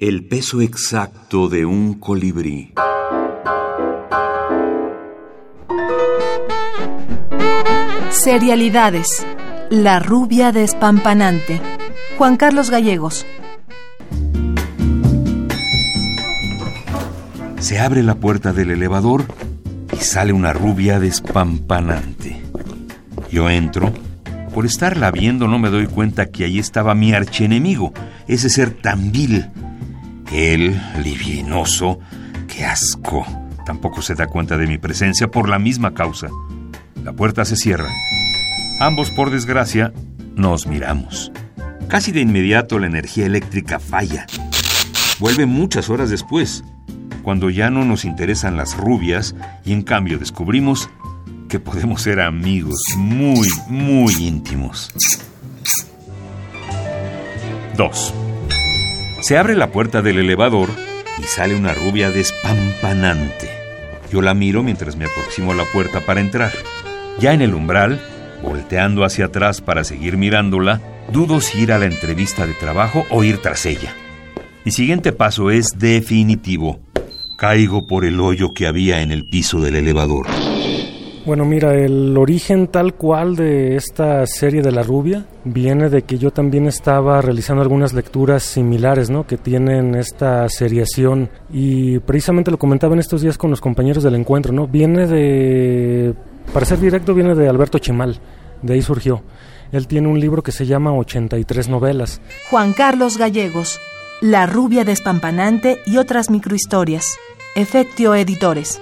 El peso exacto de un colibrí. Serialidades. La rubia despampanante. Juan Carlos Gallegos. Se abre la puerta del elevador y sale una rubia despampanante. Yo entro. Por estarla viendo no me doy cuenta que allí estaba mi archienemigo, ese ser tan vil. Él, livinoso, qué asco. Tampoco se da cuenta de mi presencia por la misma causa. La puerta se cierra. Ambos, por desgracia, nos miramos. Casi de inmediato la energía eléctrica falla. Vuelve muchas horas después, cuando ya no nos interesan las rubias y en cambio descubrimos que podemos ser amigos muy, muy íntimos. 2. Se abre la puerta del elevador y sale una rubia despampanante. Yo la miro mientras me aproximo a la puerta para entrar. Ya en el umbral, volteando hacia atrás para seguir mirándola, dudo si ir a la entrevista de trabajo o ir tras ella. Mi siguiente paso es definitivo. Caigo por el hoyo que había en el piso del elevador. Bueno, mira, el origen tal cual de esta serie de La Rubia viene de que yo también estaba realizando algunas lecturas similares, ¿no? Que tienen esta seriación y precisamente lo comentaba en estos días con los compañeros del encuentro, ¿no? Viene de, para ser directo, viene de Alberto Chimal, de ahí surgió. Él tiene un libro que se llama 83 novelas. Juan Carlos Gallegos. La rubia despampanante y otras microhistorias. Efectio Editores.